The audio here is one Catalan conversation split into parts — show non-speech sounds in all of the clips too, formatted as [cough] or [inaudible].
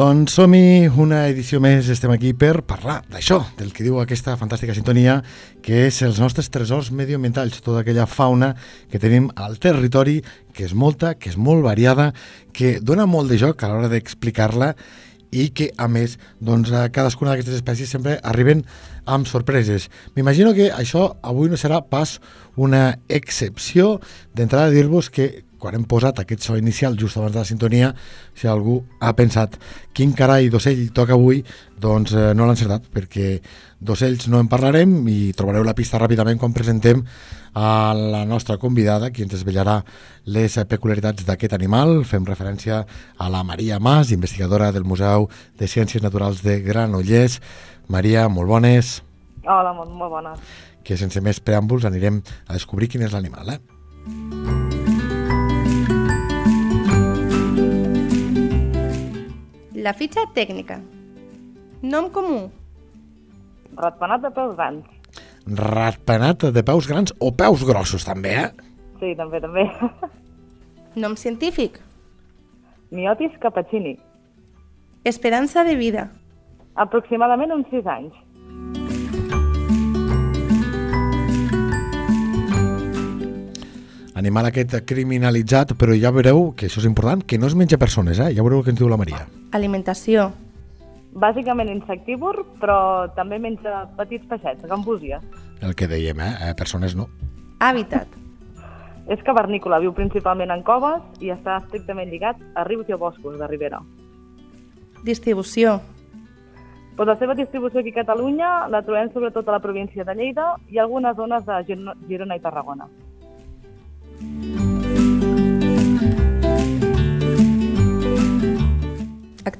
Doncs som-hi, una edició més, estem aquí per parlar d'això, del que diu aquesta fantàstica sintonia, que és els nostres tresors medioambientals, tota aquella fauna que tenim al territori, que és molta, que és molt variada, que dona molt de joc a l'hora d'explicar-la i que, a més, doncs, a cadascuna d'aquestes espècies sempre arriben amb sorpreses. M'imagino que això avui no serà pas una excepció. D'entrada, dir-vos que quan hem posat aquest so inicial just abans de la sintonia, si algú ha pensat quin carai d'ocell toca avui, doncs eh, no l'ha encertat, perquè d'ocells no en parlarem i trobareu la pista ràpidament quan presentem a la nostra convidada, qui ens desvetllarà les peculiaritats d'aquest animal. Fem referència a la Maria Mas, investigadora del Museu de Ciències Naturals de Granollers. Maria, molt bones. Hola, molt, molt bones. Que sense més preàmbuls anirem a descobrir quin és l'animal, eh? La fitxa tècnica. Nom comú. Ratpenat de peus grans. Ratpenat de peus grans o peus grossos, també, eh? Sí, també, també. [laughs] Nom científic. Miotis cappuccini. Esperança de vida. Aproximadament uns 6 anys. Animal aquest criminalitzat, però ja veureu que això és important, que no es menja persones, eh? Ja veureu el que ens diu la Maria. Alimentació. Bàsicament insectívor, però també menja petits peixets, gambúsies. El que dèiem, eh? eh persones no. Hàbitat. És cavernícola, viu principalment en coves i està estrictament lligat a rius i a boscos de ribera. Distribució. Pues la seva distribució aquí a Catalunya la trobem sobretot a la província de Lleida i algunes zones de Girona- Girona i Tarragona.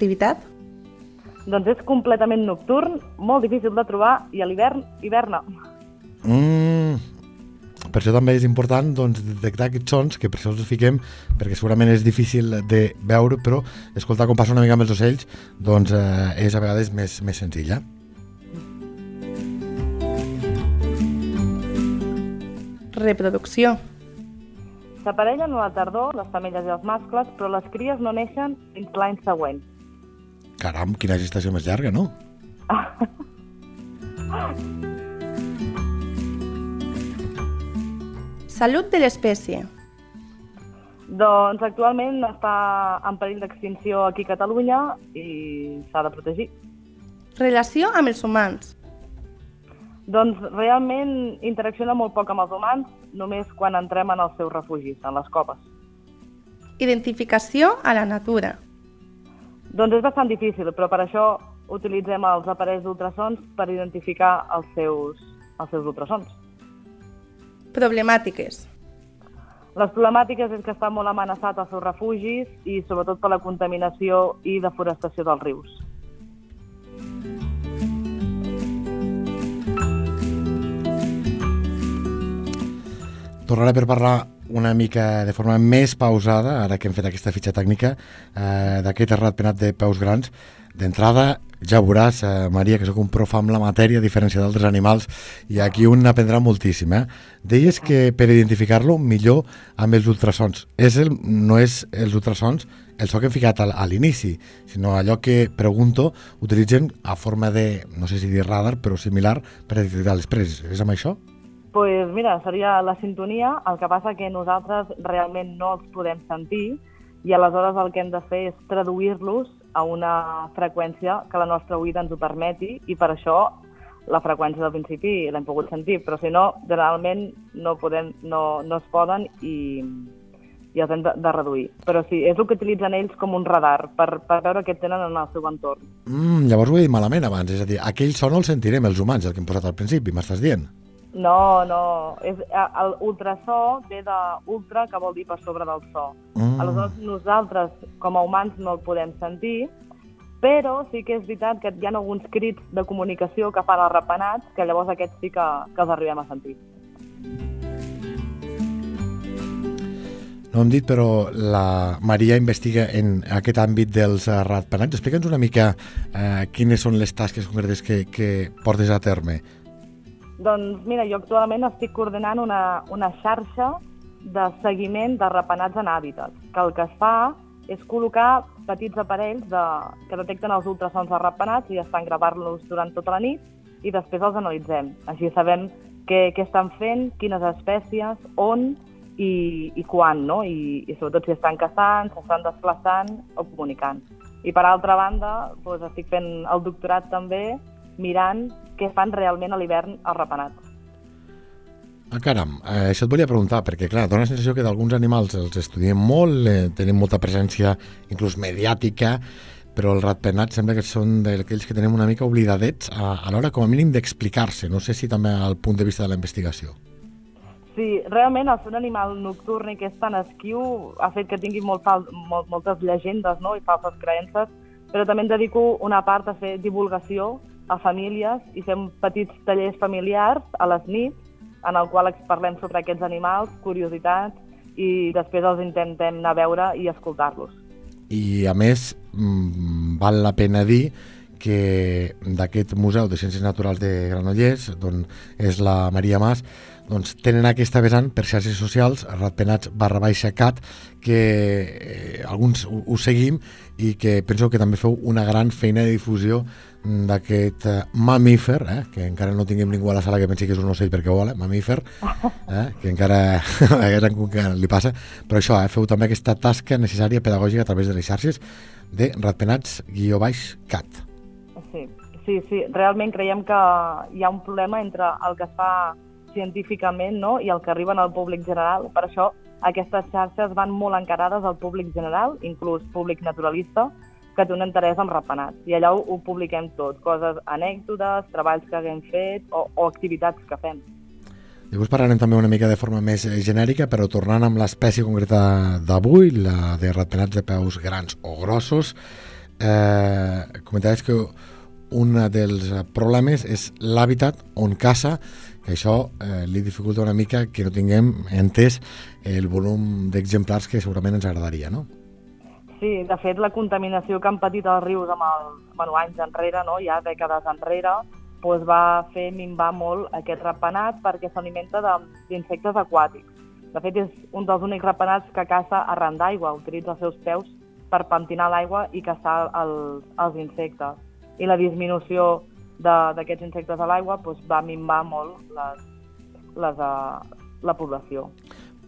Activitat. Doncs és completament nocturn, molt difícil de trobar i a l'hivern hiverna. Mm, per això també és important doncs, detectar aquests sons, que per això els fiquem, perquè segurament és difícil de veure, però escoltar com passa una mica amb els ocells doncs, eh, és a vegades més, més senzill. Eh? Reproducció. S'aparellen a la tardor les femelles i els mascles, però les cries no neixen fins l'any següent. Caram, quina gestació més llarga, no? [laughs] Salut de l'espècie. Doncs actualment està en perill d'extinció aquí a Catalunya i s'ha de protegir. Relació amb els humans. Doncs realment interacciona molt poc amb els humans, només quan entrem en els seus refugis, en les coves. Identificació a la natura. Doncs és bastant difícil, però per això utilitzem els aparells d'ultrasons per identificar els seus, els seus ultrasons. Problemàtiques. Les problemàtiques és que està molt amenaçat els seus refugis i sobretot per la contaminació i deforestació dels rius. Tornaré per parlar una mica de forma més pausada, ara que hem fet aquesta fitxa tècnica, eh, d'aquest ratpenat de peus grans. D'entrada, ja veuràs, eh, Maria, que sóc un prof amb la matèria, a diferència d'altres animals, i aquí un n'aprendrà moltíssim. Eh? Deies que per identificar-lo millor amb els ultrasons. És el, no és els ultrasons el so que hem ficat a l'inici, sinó allò que, pregunto, utilitzen a forma de, no sé si dir radar, però similar per detectar les preses. És amb això? Pues mira, seria la sintonia, el que passa que nosaltres realment no els podem sentir i aleshores el que hem de fer és traduir-los a una freqüència que la nostra oïda ens ho permeti i per això la freqüència del principi l'hem pogut sentir, però si no, generalment no, podem, no, no es poden i, i els hem de, de reduir. Però sí, és el que utilitzen ells com un radar per, per veure què tenen en el seu entorn. Mm, llavors ho he dit malament abans, és a dir, aquell so no el sentirem, els humans, el que hem posat al principi, m'estàs dient? No, no, és, el ultrasò ve de ultra, que vol dir per sobre del so. Mm. Aleshores, nosaltres, com a humans, no el podem sentir però sí que és veritat que hi ha alguns crits de comunicació que fan els rapenats, que llavors aquests sí que, que els arribem a sentir. No hem dit, però la Maria investiga en aquest àmbit dels uh, ratpenats. Explica'ns una mica eh, quines són les tasques concretes que, que portes a terme. Doncs mira, jo actualment estic coordinant una, una xarxa de seguiment de rapenats en hàbitats, que el que es fa és col·locar petits aparells de, que detecten els ultrasons de rapenats i estan gravant-los durant tota la nit i després els analitzem. Així sabem què, què estan fent, quines espècies, on i, i quan, no? I, i sobretot si estan caçant, s'estan desplaçant o comunicant. I per altra banda, doncs, estic fent el doctorat també mirant què fan realment a l'hivern els rapenats. Ah, caram, eh, això et volia preguntar, perquè clar, dona la sensació que d'alguns animals els estudiem molt, eh, tenen molta presència inclús mediàtica, però el ratpenat sembla que són d'aquells que tenem una mica oblidadets a, a l'hora com a mínim d'explicar-se. No sé si també al punt de vista de la investigació. Sí, realment el ser un animal nocturn i que és tan esquiu ha fet que tingui molt, molt, moltes llegendes no? i falses creences, però també em dedico una part a fer divulgació a famílies i fem petits tallers familiars a les nits en el qual parlem sobre aquests animals, curiositats, i després els intentem anar a veure i escoltar-los. I a més, mmm, val la pena dir que d'aquest Museu de Ciències Naturals de Granollers, d'on és la Maria Mas, doncs tenen aquesta vessant per xarxes socials, ratpenats barra baixa cat, que eh, alguns ho, ho seguim i que penso que també feu una gran feina de difusió d'aquest eh, mamífer, eh, que encara no tinguem ningú a la sala que pensi que és un ocell perquè vol, eh, mamífer, [laughs] eh, que encara [laughs] que li passa, però això, eh, feu també aquesta tasca necessària pedagògica a través de les xarxes de ratpenats guió baix cat. Sí, sí, sí, realment creiem que hi ha un problema entre el que es fa científicament no? i el que arriben al públic general. Per això aquestes xarxes van molt encarades al públic general, inclús públic naturalista, que té un interès en rapenats. I allà ho, ho publiquem tot, coses, anècdotes, treballs que haguem fet o, o activitats que fem. Llavors parlarem també una mica de forma més eh, genèrica, però tornant amb l'espècie concreta d'avui, la de ratpenats de peus grans o grossos, eh, comentaves que un dels problemes és l'hàbitat on caça que això eh, li dificulta una mica que no tinguem entès el volum d'exemplars que segurament ens agradaria, no? Sí, de fet, la contaminació que han patit els rius amb el, bueno, anys enrere, no? ja dècades enrere, doncs va fer minvar molt aquest rapenat perquè s'alimenta d'insectes aquàtics. De fet, és un dels únics rapenats que caça arran d'aigua, utilitza els seus peus per pentinar l'aigua i caçar els, els insectes. I la disminució d'aquests insectes a l'aigua doncs, va minvar molt les, les, uh, la població.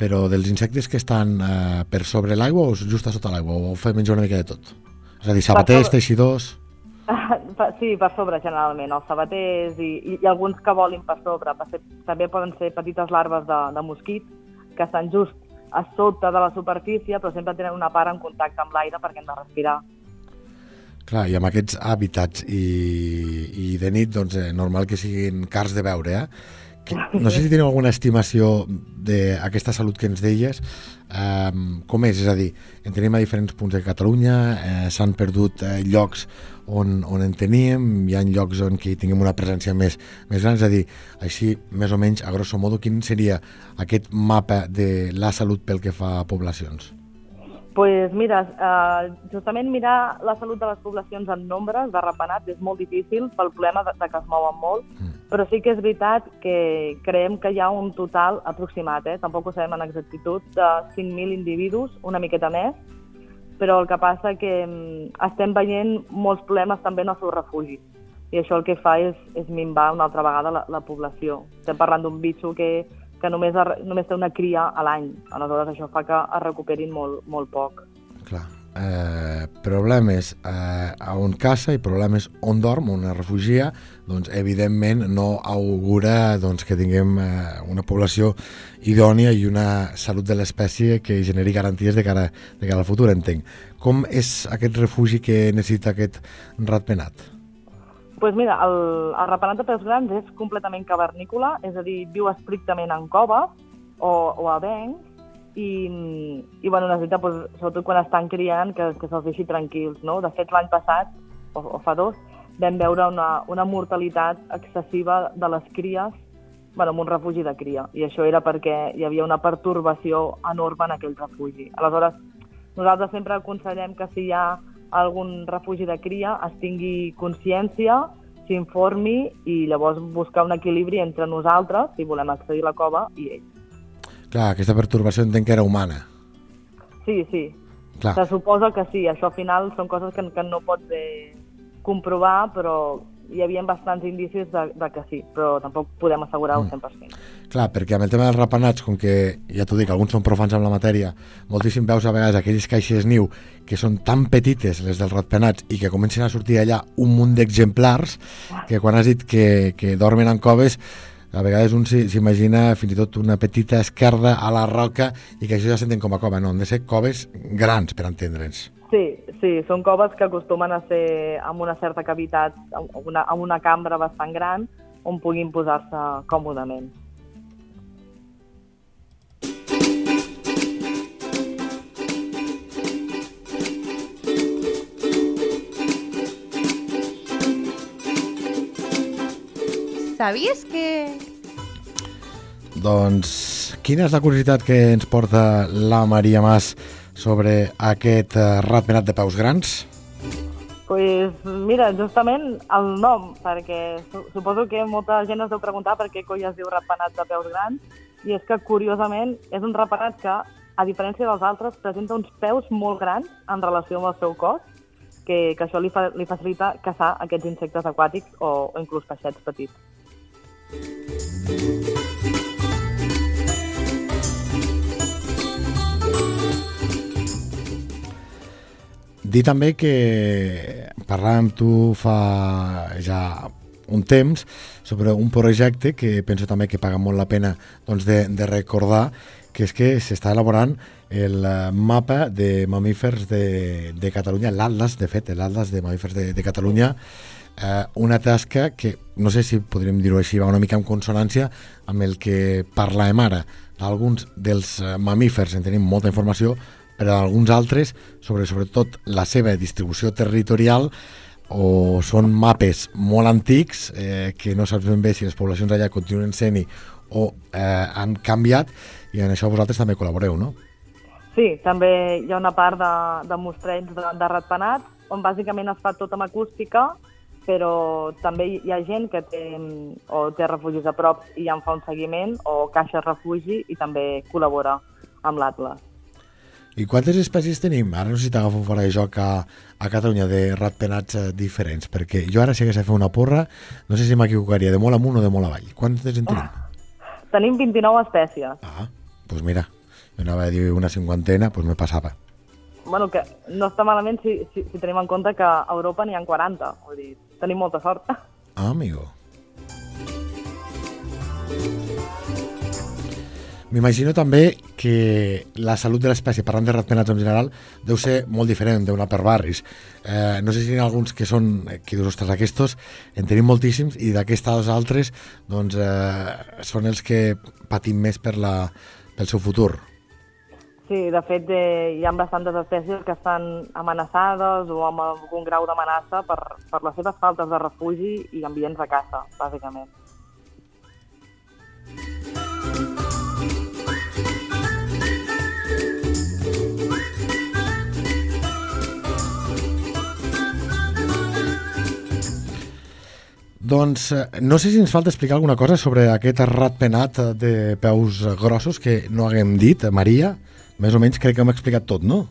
Però dels insectes que estan uh, per sobre l'aigua o just a sota l'aigua? O fem menjar una mica de tot? És a dir, sabaters, teixidors... [laughs] Sí, per sobre generalment, els sabaters i, i, i alguns que volin per sobre. Per ser, també poden ser petites larves de, de mosquit que estan just a sota de la superfície, però sempre tenen una part en contacte amb l'aire perquè han de respirar. Clar, i amb aquests hàbitats i, i de nit, doncs, eh, normal que siguin cars de veure, eh? Que, no sé si teniu alguna estimació d'aquesta salut que ens deies. Um, com és? És a dir, en tenim a diferents punts de Catalunya, eh, s'han perdut eh, llocs on, on en teníem, hi ha llocs on que tinguem una presència més, més gran, és a dir, així, més o menys, a grosso modo, quin seria aquest mapa de la salut pel que fa a poblacions? Pues mira, eh, justament mirar la salut de les poblacions en nombres de rapenats és molt difícil pel problema de, de que es mouen molt, mm. però sí que és veritat que creiem que hi ha un total aproximat, eh? tampoc ho sabem en exactitud, de 5.000 individus, una miqueta més, però el que passa que mm, estem veient molts problemes també en el seu refugi i això el que fa és, és minvar una altra vegada la, la població. Estem parlant d'un bitxo que que només, només té una cria a l'any. Aleshores això fa que es recuperin molt, molt poc. Clar. Eh, problemes eh, on caça i problemes on dorm, on es refugia, doncs evidentment no augura doncs, que tinguem eh, una població idònia i una salut de l'espècie que generi garanties de cara, de cara al futur, entenc. Com és aquest refugi que necessita aquest ratpenat? Pues mira, el, el rapenat de peus grans és completament cavernícola, és a dir, viu estrictament en coves o, o a bancs, i, i bueno, necessita, pues, sobretot quan estan criant, que, que se'ls deixi tranquils. No? De fet, l'any passat o, o fa dos, vam veure una, una mortalitat excessiva de les cries bueno, en un refugi de cria. I això era perquè hi havia una pertorbació enorme en aquell refugi. Aleshores, nosaltres sempre aconsellem que si hi ha algun refugi de cria es tingui consciència, s'informi i llavors buscar un equilibri entre nosaltres, si volem accedir a la cova, i ells. Clar, aquesta pertorbació entenc que era humana. Sí, sí. Clar. Se suposa que sí. Això al final són coses que, que no pots eh, comprovar, però hi havia bastants indicis de, de que sí, però tampoc podem assegurar-ho 100%. Clar, perquè amb el tema dels rapenats, com que, ja t'ho dic, alguns són profans amb la matèria, moltíssim veus a vegades aquelles caixes niu que són tan petites, les dels ratpenats, i que comencen a sortir allà un munt d'exemplars, que quan has dit que, que dormen en coves, a vegades un s'imagina fins i tot una petita esquerda a la roca i que això ja s'entén com a cova, no, han de ser coves grans, per entendre'ns. Sí, sí, són coves que acostumen a ser amb una certa cavitat, amb una, amb una cambra bastant gran, on puguin posar-se còmodament. Sabies que... Doncs, quina és la curiositat que ens porta la Maria Mas sobre aquest eh, ratpenat de peus grans? pues, mira, justament el nom, perquè su suposo que molta gent es deu preguntar per què coi es diu ratpenat de peus grans, i és que, curiosament, és un ratpenat que, a diferència dels altres, presenta uns peus molt grans en relació amb el seu cos, que, que això li, fa, li facilita caçar aquests insectes aquàtics o, o inclús peixets petits. Dir també que parlàvem amb tu fa ja un temps sobre un projecte que penso també que paga molt la pena doncs, de, de recordar, que és que s'està elaborant el eh, mapa de mamífers de, de Catalunya, l'Atlas, de fet, l'Atlas de mamífers de, de Catalunya, eh, una tasca que, no sé si podríem dir-ho així, va una mica en consonància amb el que parlàvem ara. Alguns dels eh, mamífers en tenim molta informació, però alguns altres, sobre sobretot la seva distribució territorial, o són mapes molt antics, eh, que no saps ben bé si les poblacions allà continuen sent-hi o eh, han canviat, i en això vosaltres també col·laboreu, no? Sí, també hi ha una part de, de mostreig de, de ratpenats, on bàsicament es fa tot amb acústica, però també hi ha gent que té, o té refugis a prop i en fa un seguiment, o caixa refugi i també col·labora amb l'Atlas. I quantes espècies tenim? Ara no sé si t'agafo fora de joc a, a Catalunya de ratpenats eh, diferents, perquè jo ara si hagués de fer una porra, no sé si m'equivocaria de molt amunt o de molt avall. Quantes en tenim? Tenim 29 espècies. Ah, doncs pues mira, jo anava a dir una cinquantena, doncs pues me passava. bueno, que no està malament si, si, si tenim en compte que a Europa n'hi ha 40. Vull dir, tenim molta sort. Ah, amigo. M'imagino també que la salut de l'espècie, parlant de ratpenats en general, deu ser molt diferent d'una per barris. Eh, no sé si hi ha alguns que són, que dius, ostres, aquests en tenim moltíssims i d'aquestes altres doncs, eh, són els que patim més per la, pel seu futur. Sí, de fet, eh, hi ha bastantes espècies que estan amenaçades o amb algun grau d'amenaça per, per les seves faltes de refugi i ambients de caça, bàsicament. Doncs eh, no sé si ens falta explicar alguna cosa sobre aquest ratpenat de peus grossos que no haguem dit, Maria. Més o menys crec que hem explicat tot, no?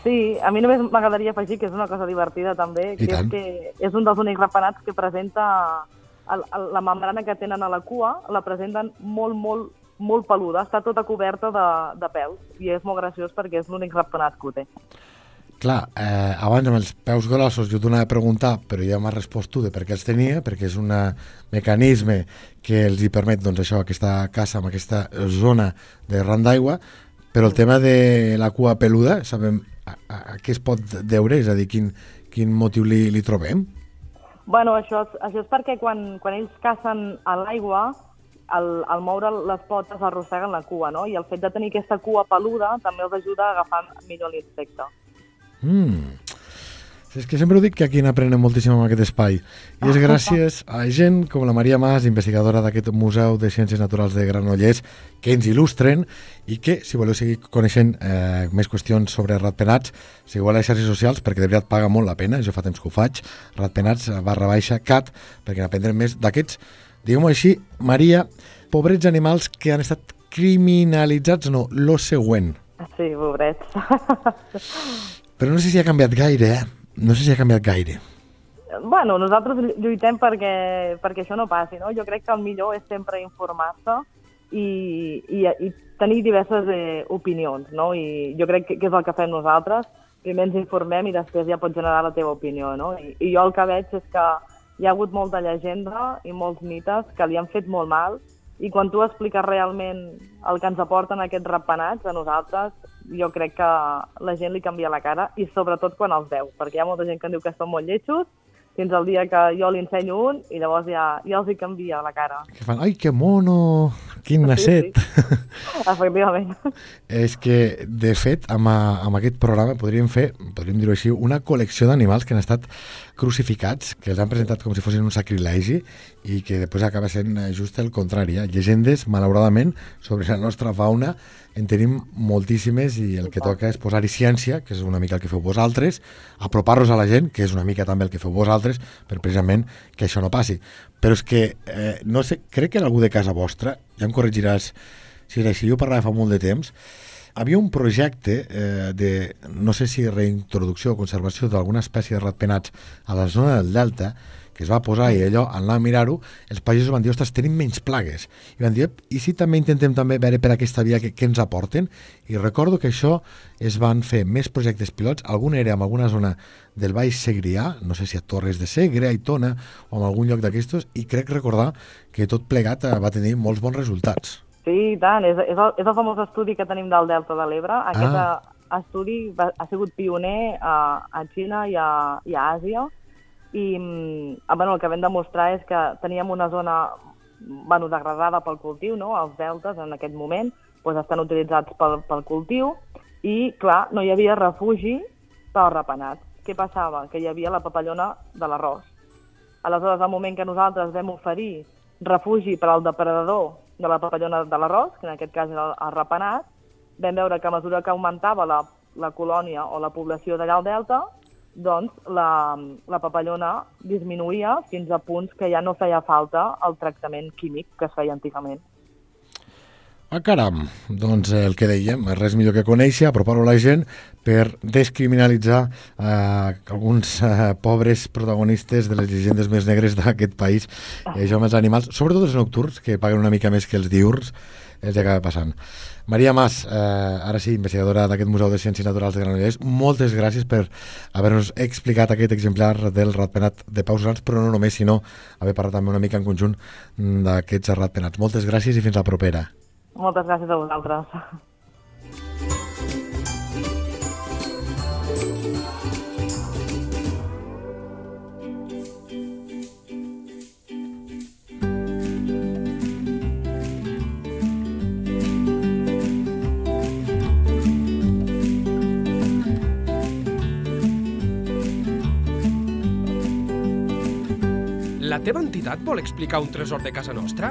Sí, a mi només m'agradaria afegir que és una cosa divertida també, I que tant. és que és un dels únics ratpenats que presenta el, el, la membrana que tenen a la cua, la presenten molt, molt, molt peluda, està tota coberta de, de pèls, i és molt graciós perquè és l'únic ratpenat que ho té. Clar, eh, abans amb els peus grossos jo t'ho anava a preguntar, però ja m'has respost tu de per què els tenia, perquè és un mecanisme que els hi permet doncs, això, aquesta casa, amb aquesta zona de ran d'aigua, però el tema de la cua peluda, sabem a, a, a què es pot deure? És a dir, quin, quin motiu li, li trobem? Bueno, això, és- això és perquè quan, quan ells cacen a l'aigua, al, al moure les potes arrosseguen la cua, no? I el fet de tenir aquesta cua peluda també els ajuda a agafar millor l'insecte. Mm. És que sempre ho dic que aquí n'aprenem moltíssim en aquest espai. I és gràcies a gent com la Maria Mas, investigadora d'aquest Museu de Ciències Naturals de Granollers, que ens il·lustren i que, si voleu seguir coneixent eh, més qüestions sobre ratpenats, seguiu a les xarxes socials, perquè de veritat paga molt la pena, jo fa temps que ho faig, ratpenats barra baixa cat, perquè n'aprendrem més d'aquests, diguem-ho així, Maria, pobrets animals que han estat criminalitzats, no, lo següent. Sí, pobrets. [laughs] Però no sé si ha canviat gaire, eh? No sé si ha canviat gaire. Bueno, nosaltres lluitem perquè, perquè això no passi, no? Jo crec que el millor és sempre informar-se i, i, i tenir diverses eh, opinions, no? I jo crec que, que és el que fem nosaltres. Primer ens informem i després ja pots generar la teva opinió, no? I, I jo el que veig és que hi ha hagut molta llegenda i molts mites que li han fet molt mal i quan tu expliques realment el que ens aporten aquests rapenats a nosaltres, jo crec que la gent li canvia la cara i sobretot quan els veu, perquè hi ha molta gent que diu que són molt lletjos fins al dia que jo li ensenyo un i llavors ja, ja els hi canvia la cara. Que fan, ai, que mono, quin nasset. Sí, sí. [laughs] Efectivament. És que, de fet, amb, a, amb aquest programa podríem fer, podríem dir-ho així, una col·lecció d'animals que han estat crucificats, que els han presentat com si fossin un sacrilegi i que després acaba sent eh, just el contrari. Eh? Llegendes, malauradament, sobre la nostra fauna en tenim moltíssimes i el que toca és posar-hi ciència, que és una mica el que feu vosaltres, apropar-los a la gent, que és una mica també el que feu vosaltres, per precisament que això no passi. Però és que, eh, no sé, crec que en algú de casa vostra, ja em corregiràs si és així, jo parlava fa molt de temps, havia un projecte eh, de, no sé si reintroducció o conservació d'alguna espècie de ratpenats a la zona del Delta, que es va posar i allò, al anar a mirar-ho, els pagesos van dir, ostres, tenim menys plagues. I van dir, i si també intentem també veure per aquesta via què, què ens aporten? I recordo que això es van fer més projectes pilots, algun era en alguna zona del Baix Segrià, no sé si a Torres de Segre, a Itona, o en algun lloc d'aquestos, i crec recordar que tot plegat eh, va tenir molts bons resultats. Sí, i tant. És, és, el, és el famós estudi que tenim del Delta de l'Ebre. Aquest ah. estudi va, ha sigut pioner a, a Xina i a, i a Àsia, i mm, bueno, el que vam demostrar és que teníem una zona bueno, degradada pel cultiu, no? els deltes en aquest moment doncs estan utilitzats pel, pel cultiu i, clar, no hi havia refugi pel rapenat. Què passava? Que hi havia la papallona de l'arròs. Aleshores, al moment que nosaltres vam oferir refugi per al depredador de la papallona de l'arròs, que en aquest cas era el, rapenat, vam veure que a mesura que augmentava la, la colònia o la població d'allà al delta, doncs la, la papallona disminuïa fins a punts que ja no feia falta el tractament químic que es feia antigament. Ah, caram! Doncs eh, el que dèiem, res millor que conèixer, apropar-ho a la gent per descriminalitzar eh, alguns eh, pobres protagonistes de les llegendes més negres d'aquest país, i això amb els animals, sobretot els nocturns, que paguen una mica més que els diurns, els acaba passant. Maria Mas, eh, ara sí, investigadora d'aquest Museu de Ciències Naturals de Granollers, moltes gràcies per haver-nos explicat aquest exemplar del ratpenat de Paus Grans, però no només, sinó haver parlat també una mica en conjunt d'aquests ratpenats. Moltes gràcies i fins la propera. Moltes gràcies a vosaltres. La teva entitat vol explicar un tresor de casa nostra?